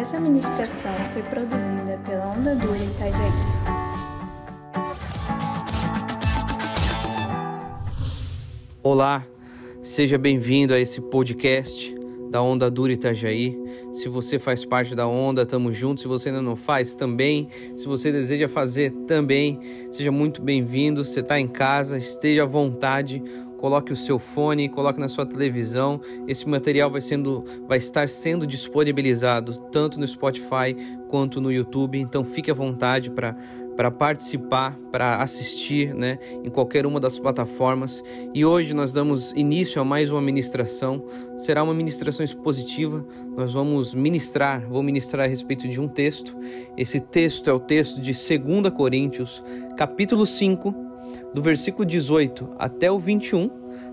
Essa ministração foi produzida pela Onda Dura Itajaí. Olá, seja bem-vindo a esse podcast da Onda Dura Itajaí. Se você faz parte da Onda, tamo junto. Se você ainda não faz, também. Se você deseja fazer, também. Seja muito bem-vindo. Você está em casa, esteja à vontade coloque o seu fone, coloque na sua televisão. Esse material vai, sendo, vai estar sendo disponibilizado tanto no Spotify quanto no YouTube, então fique à vontade para para participar, para assistir, né, em qualquer uma das plataformas. E hoje nós damos início a mais uma ministração. Será uma ministração expositiva. Nós vamos ministrar, vou ministrar a respeito de um texto. Esse texto é o texto de 2 Coríntios, capítulo 5, do versículo 18 até o 21,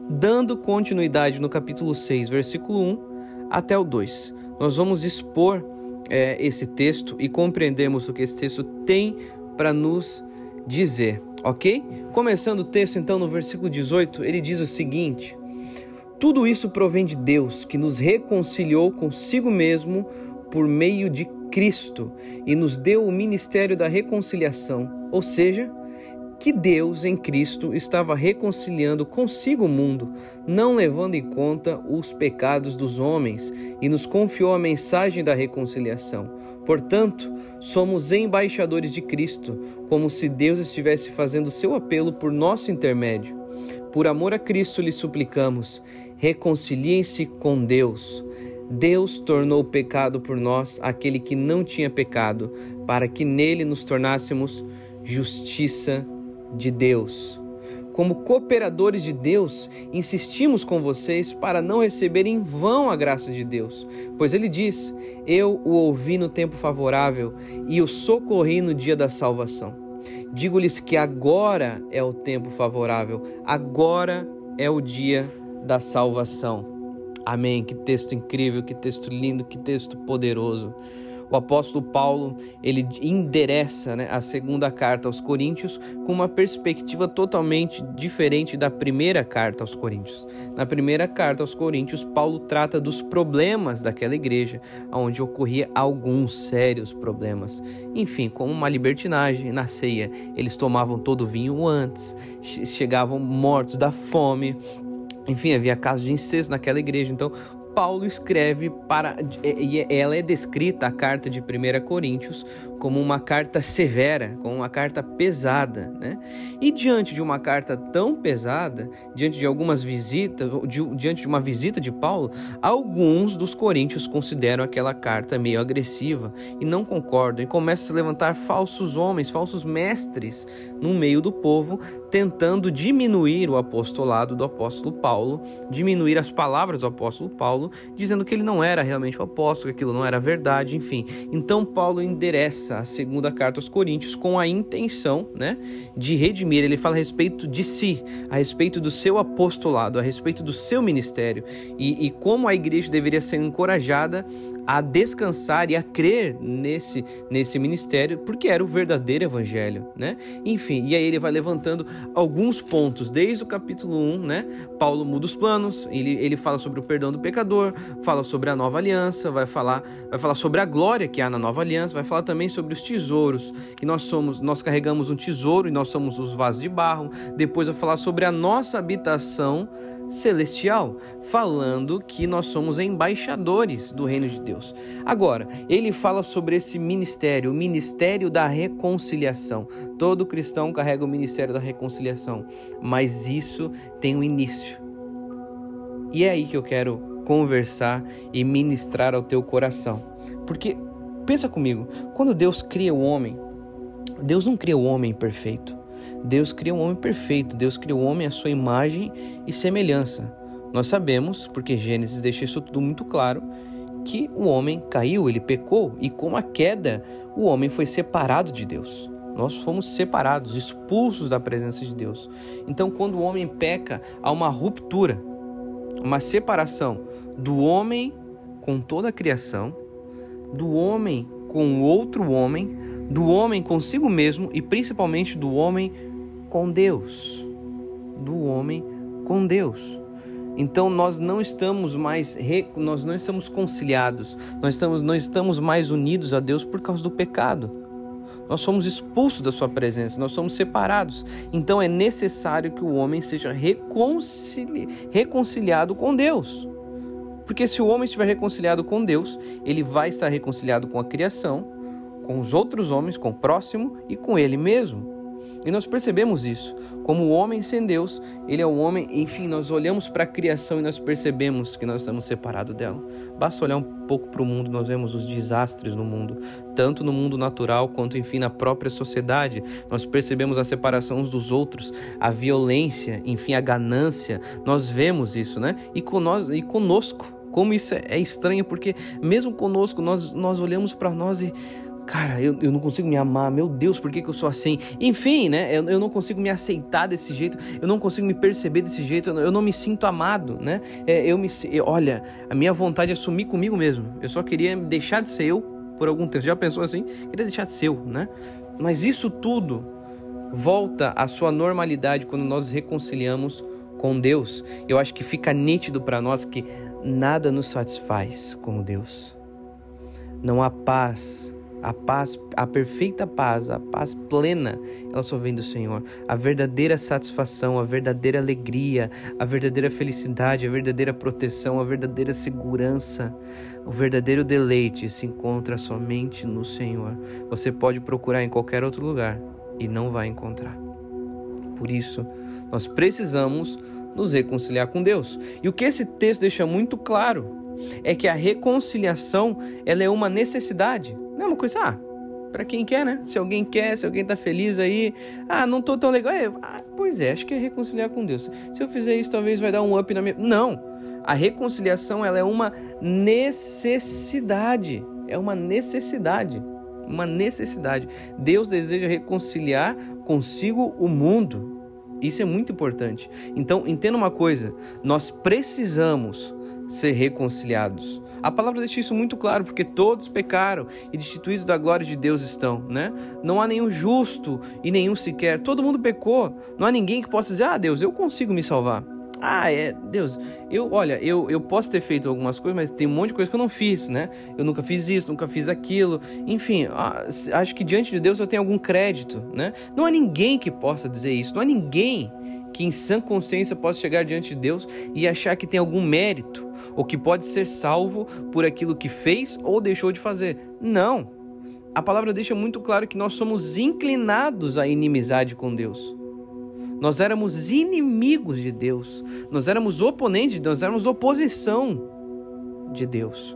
dando continuidade no capítulo 6, versículo 1 até o 2. Nós vamos expor é, esse texto e compreendermos o que esse texto tem para nos dizer, ok? Começando o texto, então, no versículo 18, ele diz o seguinte: Tudo isso provém de Deus, que nos reconciliou consigo mesmo por meio de Cristo e nos deu o ministério da reconciliação, ou seja, que Deus em Cristo estava reconciliando consigo o mundo, não levando em conta os pecados dos homens, e nos confiou a mensagem da reconciliação. Portanto, somos embaixadores de Cristo, como se Deus estivesse fazendo seu apelo por nosso intermédio. Por amor a Cristo lhe suplicamos: reconciliem-se com Deus. Deus tornou pecado por nós aquele que não tinha pecado, para que nele nos tornássemos justiça de Deus. Como cooperadores de Deus, insistimos com vocês para não receber em vão a graça de Deus, pois ele diz: Eu o ouvi no tempo favorável e o socorri no dia da salvação. Digo-lhes que agora é o tempo favorável, agora é o dia da salvação. Amém. Que texto incrível, que texto lindo, que texto poderoso o apóstolo Paulo ele endereça né, a segunda carta aos Coríntios com uma perspectiva totalmente diferente da primeira carta aos Coríntios. Na primeira carta aos Coríntios, Paulo trata dos problemas daquela igreja, onde ocorria alguns sérios problemas. Enfim, como uma libertinagem na ceia, eles tomavam todo o vinho antes, chegavam mortos da fome, enfim, havia casos de incesto naquela igreja. Então, Paulo escreve para. E ela é descrita, a carta de 1 Coríntios, como uma carta severa, como uma carta pesada. Né? E diante de uma carta tão pesada, diante de algumas visitas, diante de uma visita de Paulo, alguns dos coríntios consideram aquela carta meio agressiva e não concordam, e começam a se levantar falsos homens, falsos mestres no meio do povo, tentando diminuir o apostolado do apóstolo Paulo, diminuir as palavras do apóstolo Paulo dizendo que ele não era realmente o apóstolo, que aquilo não era verdade, enfim. Então Paulo endereça a segunda carta aos Coríntios com a intenção, né, de redimir. Ele fala a respeito de si, a respeito do seu apostolado, a respeito do seu ministério e, e como a igreja deveria ser encorajada a descansar e a crer nesse nesse ministério, porque era o verdadeiro evangelho, né? Enfim, e aí ele vai levantando alguns pontos desde o capítulo 1, né? Paulo muda os planos, ele, ele fala sobre o perdão do pecador fala sobre a nova aliança, vai falar, vai falar sobre a glória que há na nova aliança, vai falar também sobre os tesouros, que nós somos, nós carregamos um tesouro e nós somos os vasos de barro. Depois vai falar sobre a nossa habitação celestial, falando que nós somos embaixadores do reino de Deus. Agora, ele fala sobre esse ministério, o ministério da reconciliação. Todo cristão carrega o ministério da reconciliação, mas isso tem um início. E é aí que eu quero conversar e ministrar ao teu coração. Porque pensa comigo, quando Deus cria o homem, Deus não cria o homem perfeito. Deus cria o homem perfeito. Deus cria o homem à sua imagem e semelhança. Nós sabemos, porque Gênesis deixa isso tudo muito claro, que o homem caiu, ele pecou e com a queda o homem foi separado de Deus. Nós fomos separados, expulsos da presença de Deus. Então, quando o homem peca, há uma ruptura, uma separação do homem com toda a criação, do homem com outro homem, do homem consigo mesmo e principalmente do homem com Deus. Do homem com Deus. Então nós não estamos mais nós não estamos conciliados, nós estamos não estamos mais unidos a Deus por causa do pecado. Nós somos expulsos da sua presença, nós somos separados. Então é necessário que o homem seja reconcili... reconciliado com Deus. Porque se o homem estiver reconciliado com Deus, ele vai estar reconciliado com a criação, com os outros homens, com o próximo e com ele mesmo. E nós percebemos isso. Como o homem sem Deus, ele é o homem, enfim, nós olhamos para a criação e nós percebemos que nós estamos separados dela. Basta olhar um pouco para o mundo, nós vemos os desastres no mundo, tanto no mundo natural quanto, enfim, na própria sociedade. Nós percebemos a separação uns dos outros, a violência, enfim, a ganância. Nós vemos isso, né? E, nós, e conosco. Como isso é estranho, porque mesmo conosco nós, nós olhamos para nós e cara, eu, eu não consigo me amar, meu Deus, por que, que eu sou assim? Enfim, né? Eu, eu não consigo me aceitar desse jeito, eu não consigo me perceber desse jeito, eu não, eu não me sinto amado, né? É, eu me, eu, olha, a minha vontade é sumir comigo mesmo. Eu só queria deixar de ser eu por algum tempo. Já pensou assim? Queria deixar de ser eu, né? Mas isso tudo volta à sua normalidade quando nós reconciliamos com Deus. Eu acho que fica nítido para nós que nada nos satisfaz como Deus. Não há paz a paz, a perfeita paz, a paz plena, ela só vem do Senhor. A verdadeira satisfação, a verdadeira alegria, a verdadeira felicidade, a verdadeira proteção, a verdadeira segurança, o verdadeiro deleite se encontra somente no Senhor. Você pode procurar em qualquer outro lugar e não vai encontrar. Por isso, nós precisamos nos reconciliar com Deus. E o que esse texto deixa muito claro é que a reconciliação ela é uma necessidade. Não é uma coisa, ah, para quem quer, né? Se alguém quer, se alguém tá feliz aí, ah, não tô tão legal. Ah, pois é, acho que é reconciliar com Deus. Se eu fizer isso, talvez vai dar um up na minha. Não! A reconciliação ela é uma necessidade. É uma necessidade. Uma necessidade. Deus deseja reconciliar consigo o mundo. Isso é muito importante. Então, entenda uma coisa: nós precisamos ser reconciliados. A palavra deixa isso muito claro, porque todos pecaram e destituídos da glória de Deus estão, né? Não há nenhum justo e nenhum sequer. Todo mundo pecou. Não há ninguém que possa dizer: "Ah, Deus, eu consigo me salvar". Ah, é, Deus, eu, olha, eu, eu posso ter feito algumas coisas, mas tem um monte de coisa que eu não fiz, né? Eu nunca fiz isso, nunca fiz aquilo. Enfim, ah, acho que diante de Deus eu tenho algum crédito, né? Não há ninguém que possa dizer isso, não há ninguém que em sã consciência possa chegar diante de Deus e achar que tem algum mérito ou que pode ser salvo por aquilo que fez ou deixou de fazer. Não. A palavra deixa muito claro que nós somos inclinados à inimizade com Deus. Nós éramos inimigos de Deus. Nós éramos oponentes de Deus, nós éramos oposição de Deus.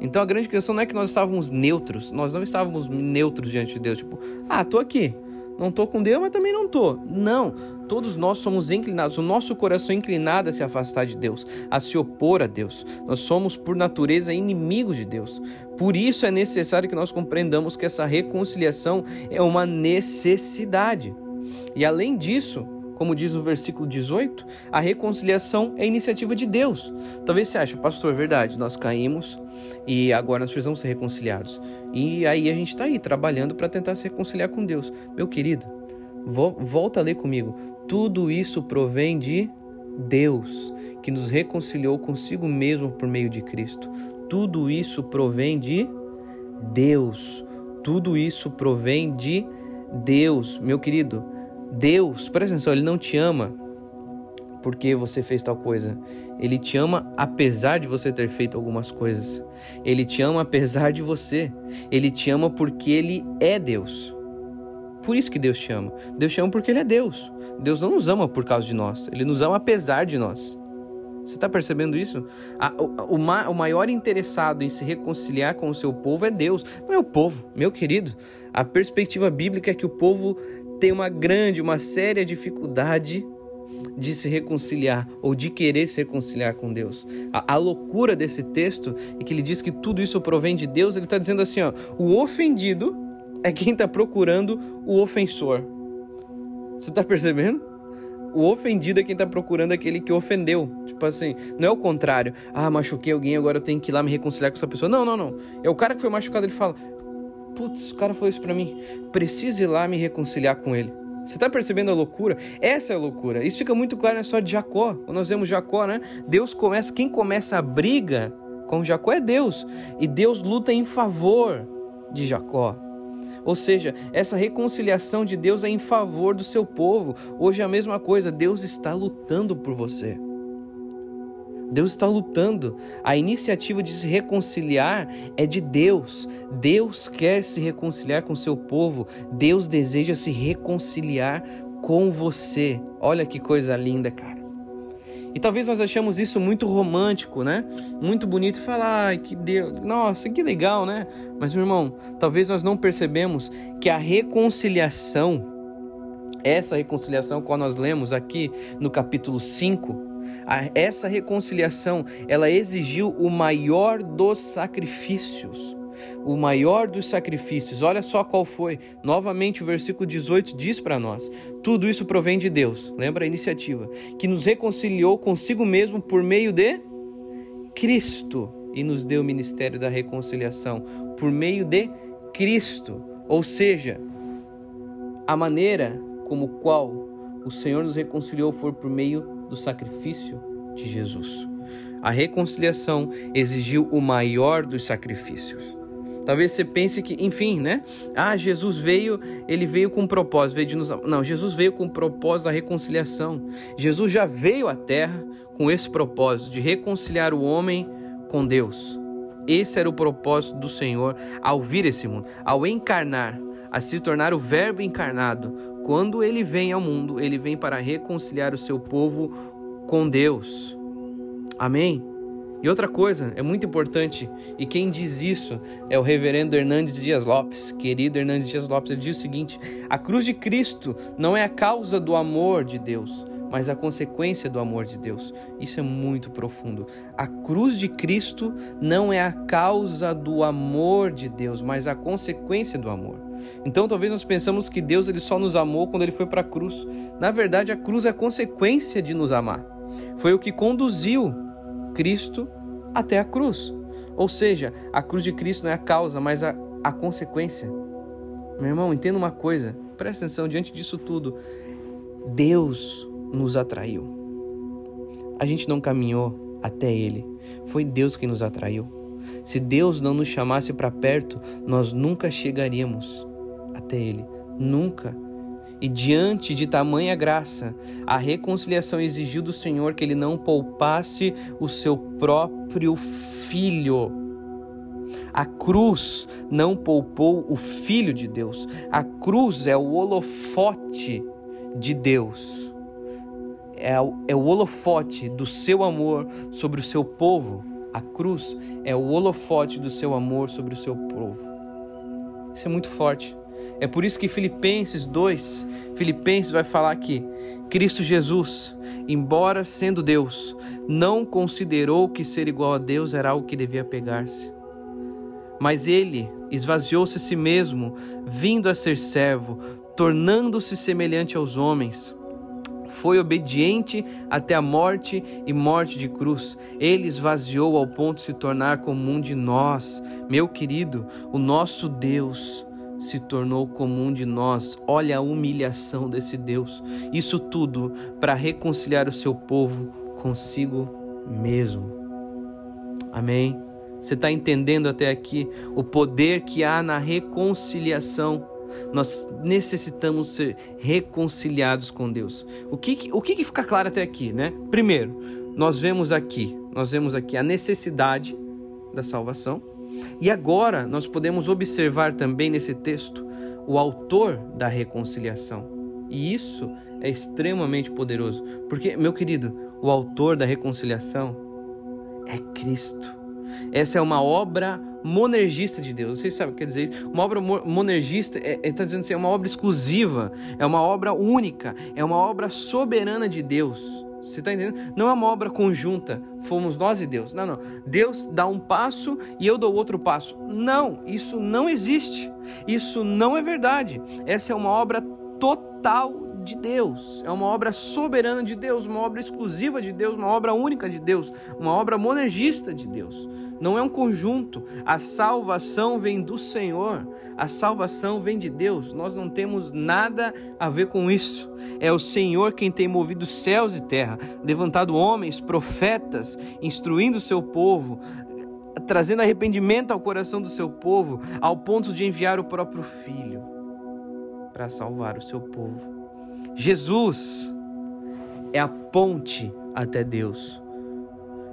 Então a grande questão não é que nós estávamos neutros, nós não estávamos neutros diante de Deus, tipo, ah, tô aqui, não tô com Deus, mas também não tô. Não, todos nós somos inclinados, o nosso coração é inclinado a se afastar de Deus, a se opor a Deus. Nós somos por natureza inimigos de Deus. Por isso é necessário que nós compreendamos que essa reconciliação é uma necessidade. E além disso, como diz no versículo 18, a reconciliação é iniciativa de Deus. Talvez você ache, pastor, é verdade, nós caímos e agora nós precisamos ser reconciliados. E aí a gente está aí trabalhando para tentar se reconciliar com Deus. Meu querido, volta a ler comigo. Tudo isso provém de Deus, que nos reconciliou consigo mesmo por meio de Cristo. Tudo isso provém de Deus. Tudo isso provém de Deus, meu querido. Deus, presta atenção, Ele não te ama porque você fez tal coisa. Ele te ama apesar de você ter feito algumas coisas. Ele te ama apesar de você. Ele te ama porque Ele é Deus. Por isso que Deus te ama. Deus te ama porque Ele é Deus. Deus não nos ama por causa de nós. Ele nos ama apesar de nós. Você está percebendo isso? o, o, maior interessado em se reconciliar com o seu povo é Deus, não é o povo, meu querido. A perspectiva bíblica é que o povo tem uma grande, uma séria dificuldade de se reconciliar ou de querer se reconciliar com Deus. A, a, loucura desse texto é que ele diz que tudo isso provém de Deus. Ele está dizendo assim: ó, o ofendido é quem está procurando o ofensor. Você está percebendo? O ofendido é quem está procurando aquele que ofendeu. Tipo assim, não é o contrário. Ah, machuquei alguém, agora eu tenho que ir lá me reconciliar com essa pessoa. Não, não, não. É o cara que foi machucado, ele fala: Putz, o cara falou isso pra mim. Preciso ir lá me reconciliar com ele. Você está percebendo a loucura? Essa é a loucura. Isso fica muito claro na história de Jacó. Quando nós vemos Jacó, né? Deus começa, quem começa a briga com Jacó é Deus. E Deus luta em favor de Jacó. Ou seja, essa reconciliação de Deus é em favor do seu povo. Hoje é a mesma coisa, Deus está lutando por você. Deus está lutando. A iniciativa de se reconciliar é de Deus. Deus quer se reconciliar com seu povo. Deus deseja se reconciliar com você. Olha que coisa linda, cara. E talvez nós achamos isso muito romântico, né? Muito bonito falar, ai, que Deus, nossa, que legal, né? Mas meu irmão, talvez nós não percebemos que a reconciliação essa reconciliação quando nós lemos aqui no capítulo 5, essa reconciliação, ela exigiu o maior dos sacrifícios. O maior dos sacrifícios. Olha só qual foi. Novamente o versículo 18 diz para nós: tudo isso provém de Deus. Lembra a iniciativa que nos reconciliou consigo mesmo por meio de Cristo e nos deu o ministério da reconciliação por meio de Cristo. Ou seja, a maneira como qual o Senhor nos reconciliou foi por meio do sacrifício de Jesus. A reconciliação exigiu o maior dos sacrifícios. Talvez você pense que, enfim, né? Ah, Jesus veio, ele veio com um propósito, veio de nos... Não, Jesus veio com o propósito da reconciliação. Jesus já veio à terra com esse propósito de reconciliar o homem com Deus. Esse era o propósito do Senhor ao vir esse mundo, ao encarnar, a se tornar o Verbo encarnado, quando ele vem ao mundo, ele vem para reconciliar o seu povo com Deus. Amém? E outra coisa, é muito importante, e quem diz isso é o reverendo Hernandes Dias Lopes, querido Hernandes Dias Lopes, ele diz o seguinte: a cruz de Cristo não é a causa do amor de Deus, mas a consequência do amor de Deus. Isso é muito profundo. A cruz de Cristo não é a causa do amor de Deus, mas a consequência do amor. Então talvez nós pensamos que Deus ele só nos amou quando ele foi para a cruz. Na verdade, a cruz é a consequência de nos amar. Foi o que conduziu Cristo até a cruz. Ou seja, a cruz de Cristo não é a causa, mas a, a consequência. Meu irmão, entenda uma coisa, presta atenção diante disso tudo. Deus nos atraiu. A gente não caminhou até Ele, foi Deus quem nos atraiu. Se Deus não nos chamasse para perto, nós nunca chegaríamos até Ele. Nunca. E diante de tamanha graça, a reconciliação exigiu do Senhor que Ele não poupasse o seu próprio filho. A cruz não poupou o Filho de Deus. A cruz é o holofote de Deus. É o, é o holofote do seu amor sobre o seu povo. A cruz é o holofote do seu amor sobre o seu povo. Isso é muito forte. É por isso que Filipenses 2, Filipenses vai falar que Cristo Jesus, embora sendo Deus, não considerou que ser igual a Deus era algo que devia pegar-se. Mas ele esvaziou-se a si mesmo, vindo a ser servo, tornando-se semelhante aos homens foi obediente até a morte e morte de cruz. Ele esvaziou ao ponto de se tornar comum de nós. Meu querido, o nosso Deus se tornou comum de nós. Olha a humilhação desse Deus. Isso tudo para reconciliar o seu povo consigo mesmo. Amém? Você está entendendo até aqui o poder que há na reconciliação? Nós necessitamos ser reconciliados com Deus. O que, o que fica claro até aqui, né? Primeiro, nós vemos aqui, nós vemos aqui a necessidade da salvação. E agora nós podemos observar também nesse texto o autor da reconciliação. E isso é extremamente poderoso, porque, meu querido, o autor da reconciliação é Cristo. Essa é uma obra monergista de Deus. Vocês sabem o que quer dizer isso? Uma obra monergista é, está dizendo assim, é uma obra exclusiva, é uma obra única, é uma obra soberana de Deus. Você está entendendo? Não é uma obra conjunta, fomos nós e Deus. Não, não. Deus dá um passo e eu dou outro passo. Não, isso não existe. Isso não é verdade. Essa é uma obra total de Deus, é uma obra soberana de Deus, uma obra exclusiva de Deus, uma obra única de Deus, uma obra monergista de Deus. Não é um conjunto. A salvação vem do Senhor, a salvação vem de Deus. Nós não temos nada a ver com isso. É o Senhor quem tem movido céus e terra, levantado homens, profetas, instruindo o seu povo, trazendo arrependimento ao coração do seu povo, ao ponto de enviar o próprio Filho para salvar o seu povo. Jesus é a ponte até Deus.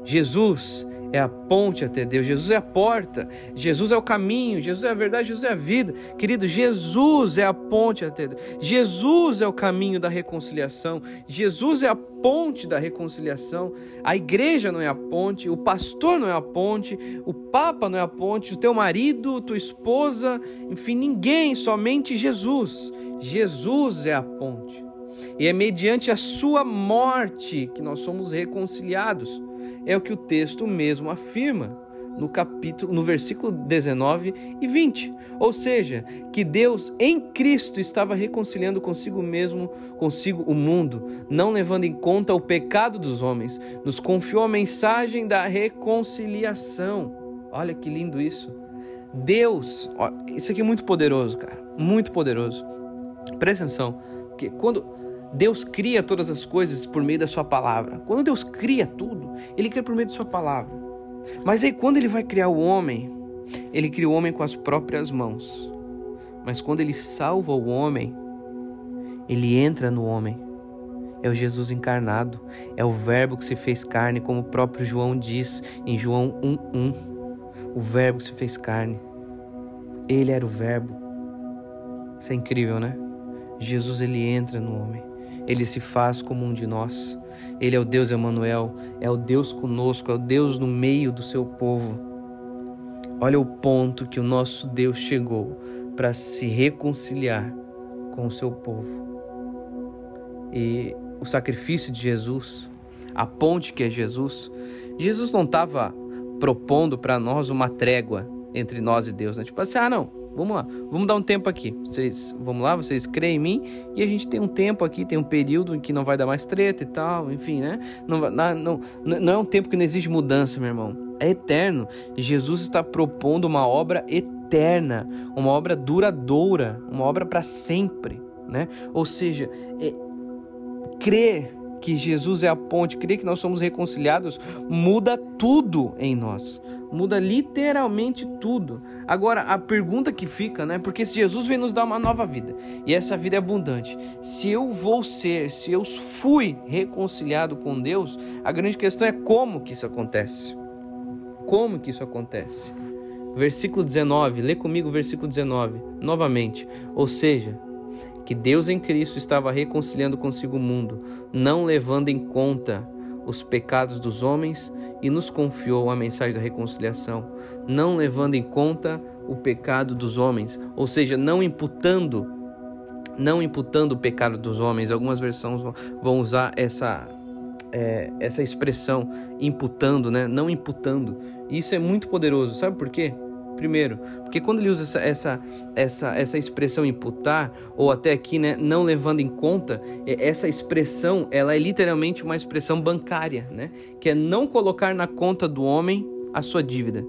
Jesus é a ponte até Deus, Jesus é a porta, Jesus é o caminho, Jesus é a verdade, Jesus é a vida. Querido, Jesus é a ponte até Deus, Jesus é o caminho da reconciliação, Jesus é a ponte da reconciliação. A igreja não é a ponte, o pastor não é a ponte, o papa não é a ponte, o teu marido, tua esposa, enfim, ninguém, somente Jesus. Jesus é a ponte. E é mediante a sua morte que nós somos reconciliados. É o que o texto mesmo afirma no capítulo, no versículo 19 e 20. Ou seja, que Deus em Cristo estava reconciliando consigo mesmo, consigo o mundo, não levando em conta o pecado dos homens, nos confiou a mensagem da reconciliação. Olha que lindo isso. Deus, ó, isso aqui é muito poderoso, cara, muito poderoso. Presta atenção, que quando Deus cria todas as coisas por meio da sua palavra. Quando Deus cria tudo, ele cria por meio da sua palavra. Mas aí quando ele vai criar o homem, ele cria o homem com as próprias mãos. Mas quando ele salva o homem, ele entra no homem. É o Jesus encarnado, é o Verbo que se fez carne, como o próprio João diz em João 1:1. O Verbo que se fez carne. Ele era o Verbo. Isso é incrível, né? Jesus ele entra no homem ele se faz como um de nós. Ele é o Deus Emanuel, é o Deus conosco, é o Deus no meio do seu povo. Olha o ponto que o nosso Deus chegou para se reconciliar com o seu povo. E o sacrifício de Jesus, a ponte que é Jesus, Jesus não estava propondo para nós uma trégua entre nós e Deus, né? Tipo assim, ah, não, Vamos lá, vamos dar um tempo aqui. Vocês, vamos lá, vocês creem em mim e a gente tem um tempo aqui, tem um período em que não vai dar mais treta e tal, enfim, né? Não, não, não, é um tempo que não existe mudança, meu irmão. É eterno. Jesus está propondo uma obra eterna, uma obra duradoura, uma obra para sempre, né? Ou seja, é, crer que Jesus é a ponte, crer que nós somos reconciliados, muda tudo em nós muda literalmente tudo. Agora, a pergunta que fica, né? Porque se Jesus vem nos dar uma nova vida e essa vida é abundante, se eu vou ser, se eu fui reconciliado com Deus, a grande questão é como que isso acontece. Como que isso acontece? Versículo 19, lê comigo o versículo 19, novamente. Ou seja, que Deus em Cristo estava reconciliando consigo o mundo, não levando em conta os pecados dos homens e nos confiou a mensagem da reconciliação, não levando em conta o pecado dos homens, ou seja, não imputando, não imputando o pecado dos homens. Algumas versões vão usar essa é, essa expressão imputando, né? Não imputando. Isso é muito poderoso. Sabe por quê? Primeiro, porque quando ele usa essa, essa, essa, essa expressão imputar, ou até aqui, né, não levando em conta, é, essa expressão, ela é literalmente uma expressão bancária, né? Que é não colocar na conta do homem a sua dívida.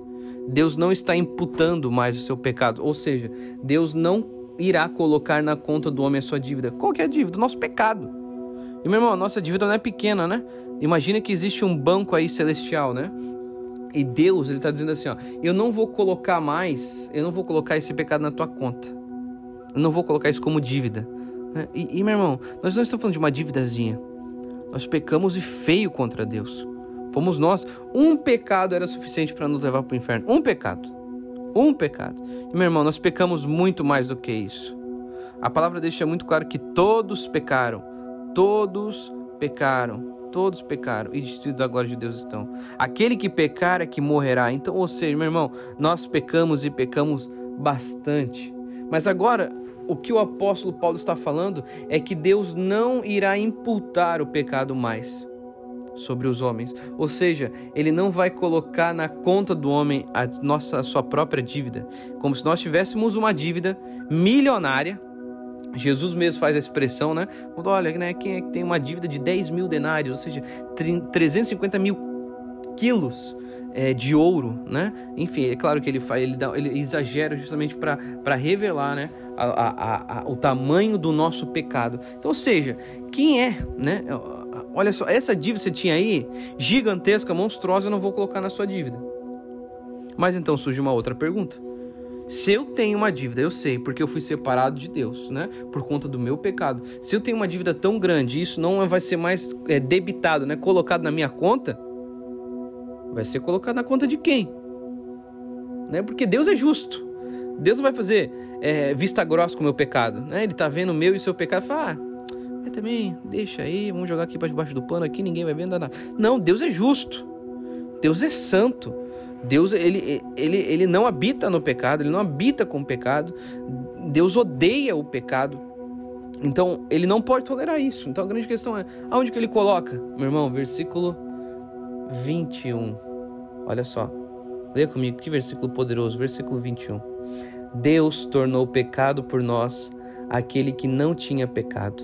Deus não está imputando mais o seu pecado, ou seja, Deus não irá colocar na conta do homem a sua dívida. Qual que é a dívida? Nosso pecado. E meu irmão, a nossa dívida não é pequena, né? Imagina que existe um banco aí celestial, né? E Deus, ele está dizendo assim, ó, eu não vou colocar mais, eu não vou colocar esse pecado na tua conta. Eu não vou colocar isso como dívida. Né? E, e meu irmão, nós não estamos falando de uma dívidazinha. Nós pecamos e feio contra Deus. Fomos nós. Um pecado era suficiente para nos levar para o inferno. Um pecado. Um pecado. E, meu irmão, nós pecamos muito mais do que isso. A palavra deixa muito claro que todos pecaram. Todos pecaram todos pecaram e destituídos da glória de Deus estão. Aquele que pecar é que morrerá. Então, ou seja, meu irmão, nós pecamos e pecamos bastante. Mas agora, o que o apóstolo Paulo está falando é que Deus não irá imputar o pecado mais sobre os homens. Ou seja, ele não vai colocar na conta do homem a nossa a sua própria dívida, como se nós tivéssemos uma dívida milionária Jesus mesmo faz a expressão, né? Olha, né, quem é que tem uma dívida de 10 mil denários, ou seja, 350 mil quilos é, de ouro, né? Enfim, é claro que ele faz, ele, dá, ele exagera justamente para revelar, né? A, a, a, o tamanho do nosso pecado. Então, ou seja, quem é, né? Olha só, essa dívida que você tinha aí, gigantesca, monstruosa, eu não vou colocar na sua dívida. Mas então surge uma outra pergunta. Se eu tenho uma dívida, eu sei, porque eu fui separado de Deus, né? Por conta do meu pecado. Se eu tenho uma dívida tão grande, isso não vai ser mais é, debitado, né? Colocado na minha conta, vai ser colocado na conta de quem? Né? Porque Deus é justo. Deus não vai fazer é, vista grossa com o meu pecado, né? Ele tá vendo o meu e o seu pecado e fala, ah, mas também deixa aí, vamos jogar aqui para debaixo do pano aqui, ninguém vai ver nada. Não, Deus é justo. Deus é santo. Deus ele, ele, ele não habita no pecado, ele não habita com o pecado. Deus odeia o pecado. Então, ele não pode tolerar isso. Então, a grande questão é: aonde que ele coloca? Meu irmão, versículo 21. Olha só. Leia comigo, que versículo poderoso. Versículo 21. Deus tornou pecado por nós aquele que não tinha pecado.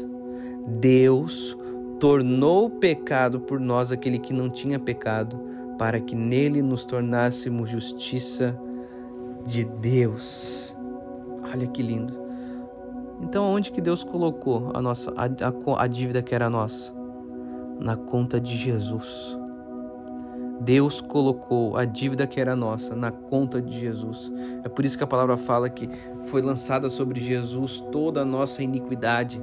Deus tornou pecado por nós aquele que não tinha pecado, para que nele nos tornássemos justiça de Deus. Olha que lindo. Então, onde que Deus colocou a nossa a, a, a dívida que era nossa? Na conta de Jesus. Deus colocou a dívida que era nossa na conta de Jesus. É por isso que a palavra fala que foi lançada sobre Jesus toda a nossa iniquidade.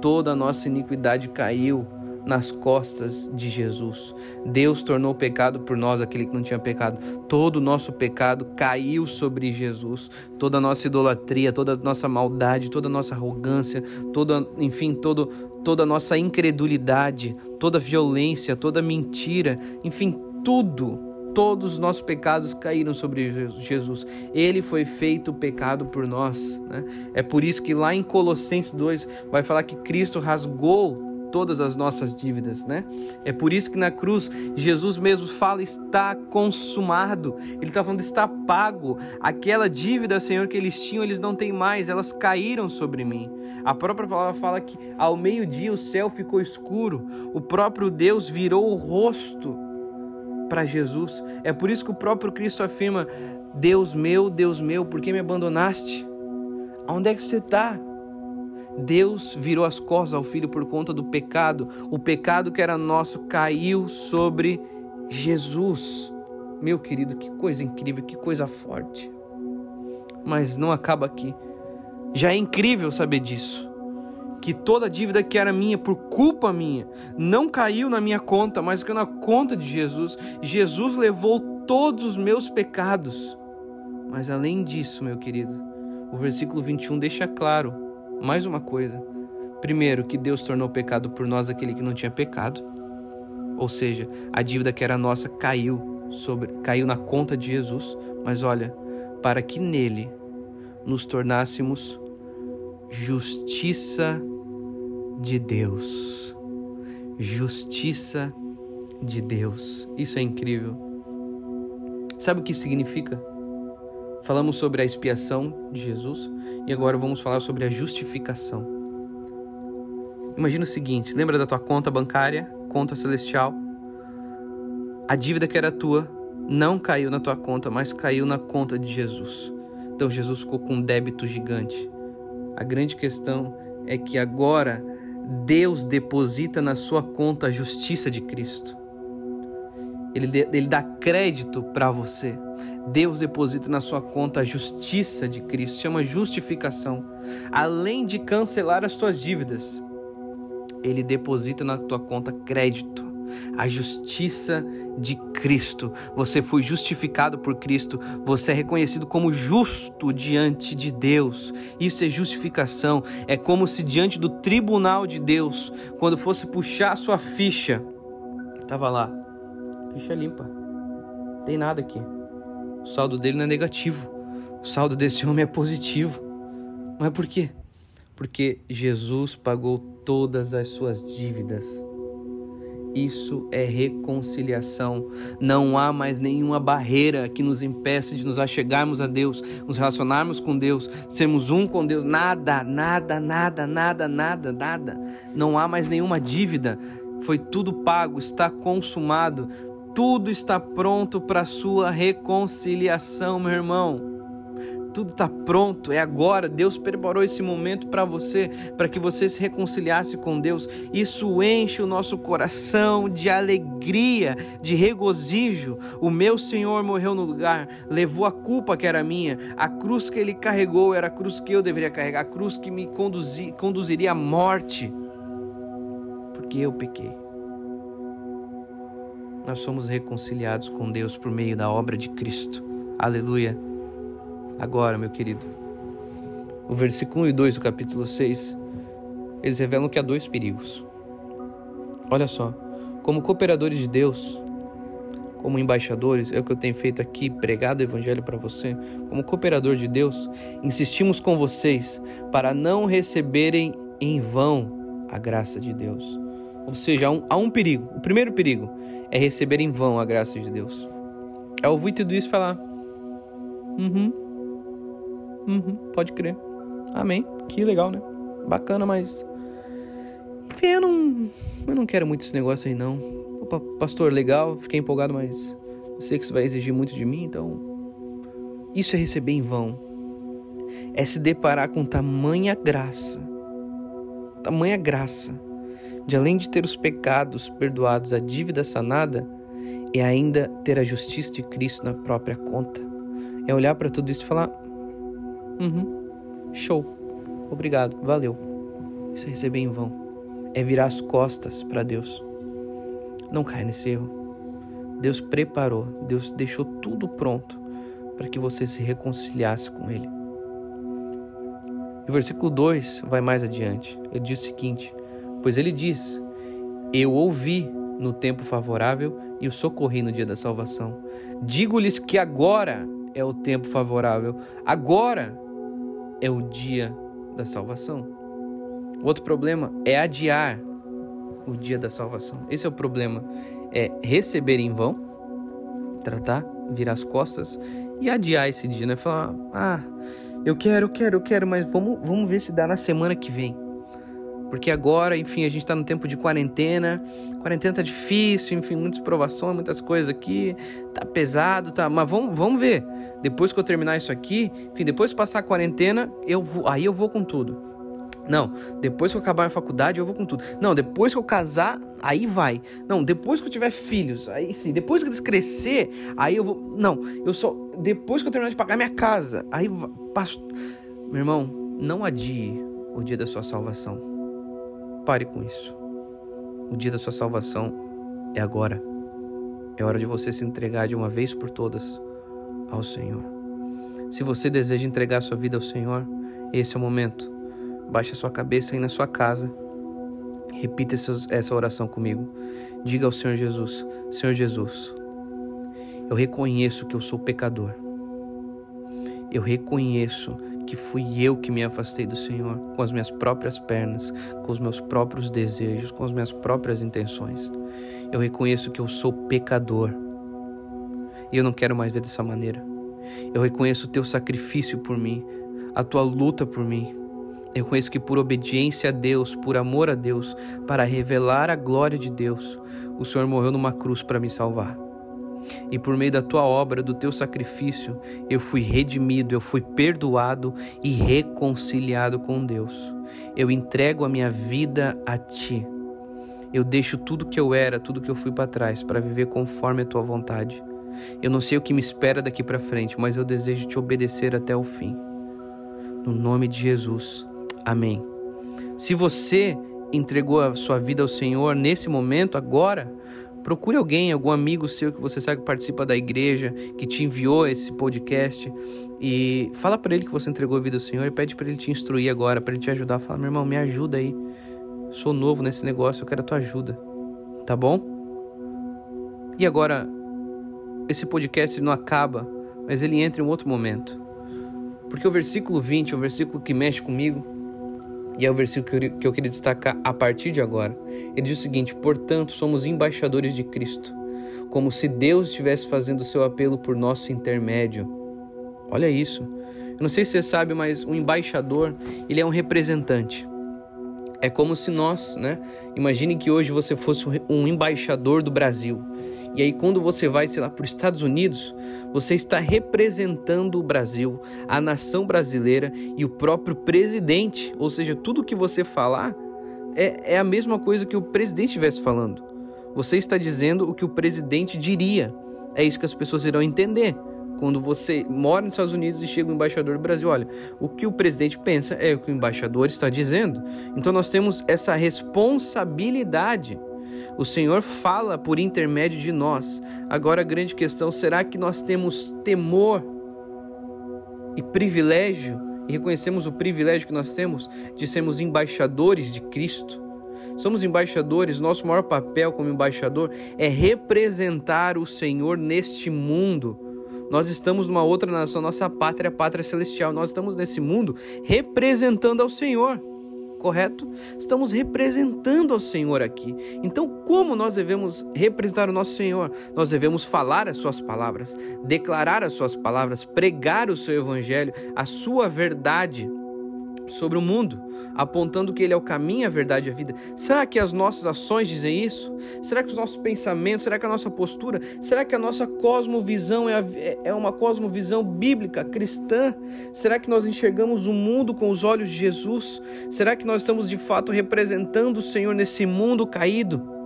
Toda a nossa iniquidade caiu nas costas de Jesus. Deus tornou pecado por nós aquele que não tinha pecado. Todo o nosso pecado caiu sobre Jesus. Toda a nossa idolatria, toda a nossa maldade, toda a nossa arrogância, toda, enfim, todo, toda a nossa incredulidade, toda violência, toda mentira, enfim, tudo, todos os nossos pecados caíram sobre Jesus. Ele foi feito pecado por nós. Né? É por isso que lá em Colossenses 2 vai falar que Cristo rasgou todas as nossas dívidas, né? É por isso que na cruz Jesus mesmo fala está consumado. Ele está falando está pago. Aquela dívida, Senhor, que eles tinham, eles não têm mais, elas caíram sobre mim. A própria palavra fala que ao meio-dia o céu ficou escuro, o próprio Deus virou o rosto para Jesus. É por isso que o próprio Cristo afirma: Deus meu, Deus meu, por que me abandonaste? Aonde é que você está? Deus virou as costas ao filho por conta do pecado. O pecado que era nosso caiu sobre Jesus. Meu querido, que coisa incrível, que coisa forte. Mas não acaba aqui. Já é incrível saber disso que toda dívida que era minha por culpa minha não caiu na minha conta, mas caiu na conta de Jesus. Jesus levou todos os meus pecados. Mas além disso, meu querido, o versículo 21 deixa claro mais uma coisa. Primeiro, que Deus tornou pecado por nós aquele que não tinha pecado. Ou seja, a dívida que era nossa caiu sobre caiu na conta de Jesus, mas olha, para que nele nos tornássemos justiça de Deus. Justiça de Deus. Isso é incrível. Sabe o que significa? Falamos sobre a expiação de Jesus e agora vamos falar sobre a justificação. Imagina o seguinte: lembra da tua conta bancária, conta celestial? A dívida que era tua não caiu na tua conta, mas caiu na conta de Jesus. Então Jesus ficou com um débito gigante. A grande questão é que agora Deus deposita na sua conta a justiça de Cristo. Ele, ele dá crédito para você. Deus deposita na sua conta a justiça de Cristo, chama justificação. Além de cancelar as suas dívidas, ele deposita na tua conta crédito a justiça de Cristo. Você foi justificado por Cristo, você é reconhecido como justo diante de Deus. Isso é justificação. É como se diante do tribunal de Deus, quando fosse puxar a sua ficha, estava lá, ficha limpa, tem nada aqui. O saldo dele não é negativo. O saldo desse homem é positivo. Mas por quê? Porque Jesus pagou todas as suas dívidas Isso é reconciliação. Não há mais nenhuma barreira que nos impeça de nos achegarmos a Deus, nos relacionarmos com Deus, sermos um com Deus. Nada, nada, nada, nada, nada, nada. Não há mais nenhuma dívida. Foi tudo pago, está consumado. Tudo está pronto para sua reconciliação, meu irmão tudo está pronto, é agora. Deus preparou esse momento para você, para que você se reconciliasse com Deus. Isso enche o nosso coração de alegria, de regozijo. O meu Senhor morreu no lugar, levou a culpa que era minha, a cruz que ele carregou era a cruz que eu deveria carregar, a cruz que me conduzi, conduziria à morte, porque eu pequei. Nós somos reconciliados com Deus por meio da obra de Cristo. Aleluia. Agora, meu querido, o versículo 1 e 2 do capítulo 6, eles revelam que há dois perigos. Olha só, como cooperadores de Deus, como embaixadores, é o que eu tenho feito aqui, pregado o evangelho para você, como cooperador de Deus, insistimos com vocês para não receberem em vão a graça de Deus. Ou seja, há um, há um perigo. O primeiro perigo é receber em vão a graça de Deus. É ouvir tudo isso e falar: Uhum, Uhum, pode crer. Amém. Que legal, né? Bacana, mas. Enfim, eu não. Eu não quero muito esse negócio aí, não. Opa, pastor, legal, fiquei empolgado, mas. Eu sei que isso vai exigir muito de mim, então. Isso é receber em vão. É se deparar com tamanha graça. Tamanha graça. De além de ter os pecados perdoados, a dívida sanada, é ainda ter a justiça de Cristo na própria conta. É olhar para tudo isso e falar: Uhum. Show. Obrigado. Valeu. Isso é receber em vão. É virar as costas para Deus. Não caia nesse erro. Deus preparou, Deus deixou tudo pronto para que você se reconciliasse com Ele. E o versículo 2 vai mais adiante. Ele diz o seguinte: Pois ele diz: Eu ouvi no tempo favorável e o socorri no dia da salvação. Digo-lhes que agora é o tempo favorável. Agora é o dia da salvação. Outro problema é adiar o dia da salvação. Esse é o problema. É receber em vão, tratar, virar as costas e adiar esse dia, né? Falar, ah, eu quero, eu quero, eu quero, mas vamos, vamos ver se dá na semana que vem. Porque agora, enfim, a gente está no tempo de quarentena. Quarentena tá difícil, enfim, muitas provações, muitas coisas aqui. Tá pesado, tá. Mas vamos, vamos ver. Depois que eu terminar isso aqui, enfim, depois que passar a quarentena, eu vou, aí eu vou com tudo. Não, depois que eu acabar a faculdade, eu vou com tudo. Não, depois que eu casar, aí vai. Não, depois que eu tiver filhos, aí sim. Depois que eles crescer, aí eu vou. Não, eu só. Depois que eu terminar de pagar minha casa, aí. Passo... Meu irmão, não adie o dia da sua salvação. Pare com isso. O dia da sua salvação é agora. É hora de você se entregar de uma vez por todas ao Senhor. Se você deseja entregar sua vida ao Senhor, esse é o momento. Baixe a sua cabeça aí na sua casa. Repita essa oração comigo. Diga ao Senhor Jesus: Senhor Jesus, eu reconheço que eu sou pecador. Eu reconheço que fui eu que me afastei do Senhor com as minhas próprias pernas, com os meus próprios desejos, com as minhas próprias intenções. Eu reconheço que eu sou pecador e eu não quero mais ver dessa maneira. Eu reconheço o teu sacrifício por mim, a tua luta por mim. Eu reconheço que por obediência a Deus, por amor a Deus, para revelar a glória de Deus, o Senhor morreu numa cruz para me salvar e por meio da tua obra, do teu sacrifício, eu fui redimido, eu fui perdoado e reconciliado com Deus. Eu entrego a minha vida a ti. Eu deixo tudo que eu era, tudo que eu fui para trás, para viver conforme a tua vontade. Eu não sei o que me espera daqui para frente, mas eu desejo te obedecer até o fim. No nome de Jesus. Amém. Se você entregou a sua vida ao Senhor nesse momento, agora, Procure alguém, algum amigo seu que você sabe que participa da igreja, que te enviou esse podcast e fala para ele que você entregou a vida ao Senhor e pede para ele te instruir agora, para ele te ajudar. Fala, meu irmão, me ajuda aí. Sou novo nesse negócio, eu quero a tua ajuda. Tá bom? E agora, esse podcast não acaba, mas ele entra em um outro momento. Porque o versículo 20 é um versículo que mexe comigo. E é o versículo que eu queria destacar a partir de agora. Ele diz o seguinte: Portanto, somos embaixadores de Cristo, como se Deus estivesse fazendo o seu apelo por nosso intermédio. Olha isso. Eu não sei se você sabe, mas o embaixador, ele é um representante. É como se nós, né? Imagine que hoje você fosse um embaixador do Brasil. E aí, quando você vai, sei lá, para os Estados Unidos, você está representando o Brasil, a nação brasileira e o próprio presidente. Ou seja, tudo que você falar é, é a mesma coisa que o presidente estivesse falando. Você está dizendo o que o presidente diria. É isso que as pessoas irão entender. Quando você mora nos Estados Unidos e chega o embaixador do Brasil, olha, o que o presidente pensa é o que o embaixador está dizendo. Então nós temos essa responsabilidade. O Senhor fala por intermédio de nós. Agora a grande questão, será que nós temos temor e privilégio e reconhecemos o privilégio que nós temos de sermos embaixadores de Cristo? Somos embaixadores, nosso maior papel como embaixador é representar o Senhor neste mundo nós estamos numa outra nação, nossa pátria, pátria celestial. Nós estamos nesse mundo representando ao Senhor. Correto? Estamos representando ao Senhor aqui. Então, como nós devemos representar o nosso Senhor? Nós devemos falar as suas palavras, declarar as suas palavras, pregar o seu evangelho, a sua verdade sobre o mundo, apontando que ele é o caminho, a verdade e a vida. Será que as nossas ações dizem isso? Será que os nossos pensamentos, será que a nossa postura, será que a nossa cosmovisão é, a, é uma cosmovisão bíblica, cristã? Será que nós enxergamos o mundo com os olhos de Jesus? Será que nós estamos de fato representando o Senhor nesse mundo caído?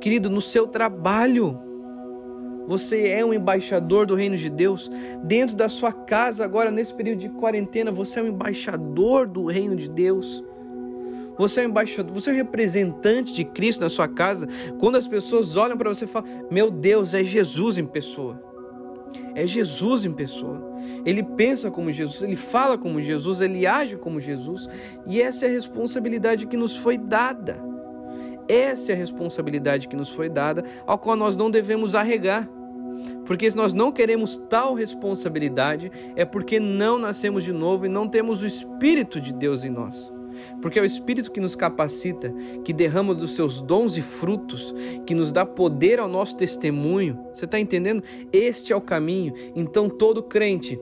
Querido, no seu trabalho, você é um embaixador do reino de Deus. Dentro da sua casa, agora nesse período de quarentena, você é um embaixador do reino de Deus. Você é um embaixador, você é um representante de Cristo na sua casa. Quando as pessoas olham para você e falam: Meu Deus, é Jesus em pessoa. É Jesus em pessoa. Ele pensa como Jesus, ele fala como Jesus, ele age como Jesus. E essa é a responsabilidade que nos foi dada. Essa é a responsabilidade que nos foi dada, ao qual nós não devemos arregar. Porque se nós não queremos tal responsabilidade, é porque não nascemos de novo e não temos o Espírito de Deus em nós. Porque é o Espírito que nos capacita, que derrama dos seus dons e frutos, que nos dá poder ao nosso testemunho. Você está entendendo? Este é o caminho. Então, todo crente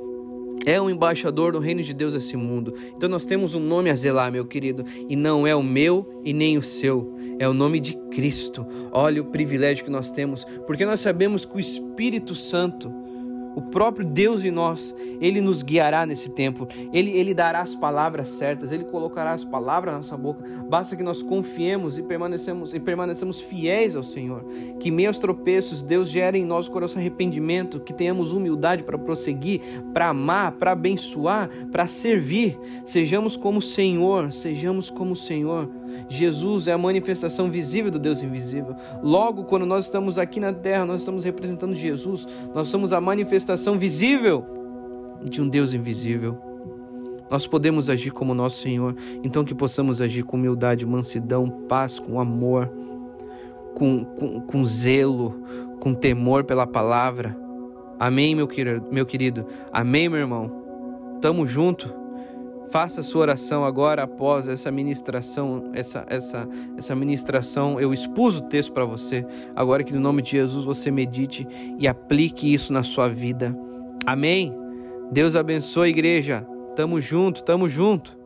é um embaixador do reino de Deus nesse mundo. Então nós temos um nome a zelar, meu querido, e não é o meu e nem o seu, é o nome de Cristo. Olha o privilégio que nós temos, porque nós sabemos que o Espírito Santo o próprio Deus em nós, Ele nos guiará nesse tempo, Ele, Ele dará as palavras certas, Ele colocará as palavras na nossa boca. Basta que nós confiemos e permanecemos, e permanecemos fiéis ao Senhor. Que meus tropeços, Deus gere em nós o coração arrependimento, que tenhamos humildade para prosseguir, para amar, para abençoar, para servir. Sejamos como o Senhor, sejamos como o Senhor. Jesus é a manifestação visível do Deus invisível. Logo, quando nós estamos aqui na terra, nós estamos representando Jesus, nós somos a manifestação visível de um Deus invisível. Nós podemos agir como nosso Senhor, então que possamos agir com humildade, mansidão, paz, com amor, com, com, com zelo, com temor pela palavra. Amém, meu querido, meu querido. Amém, meu irmão. Tamo junto. Faça sua oração agora após essa ministração, essa essa essa ministração, eu expus o texto para você. Agora que no nome de Jesus você medite e aplique isso na sua vida. Amém. Deus abençoe a igreja. Tamo junto, tamo junto.